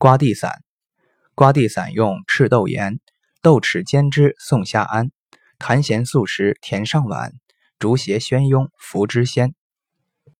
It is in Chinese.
瓜地散，瓜地散用赤豆盐、豆豉煎汁送下安，痰涎素食填上碗，竹邪宣痈服之先。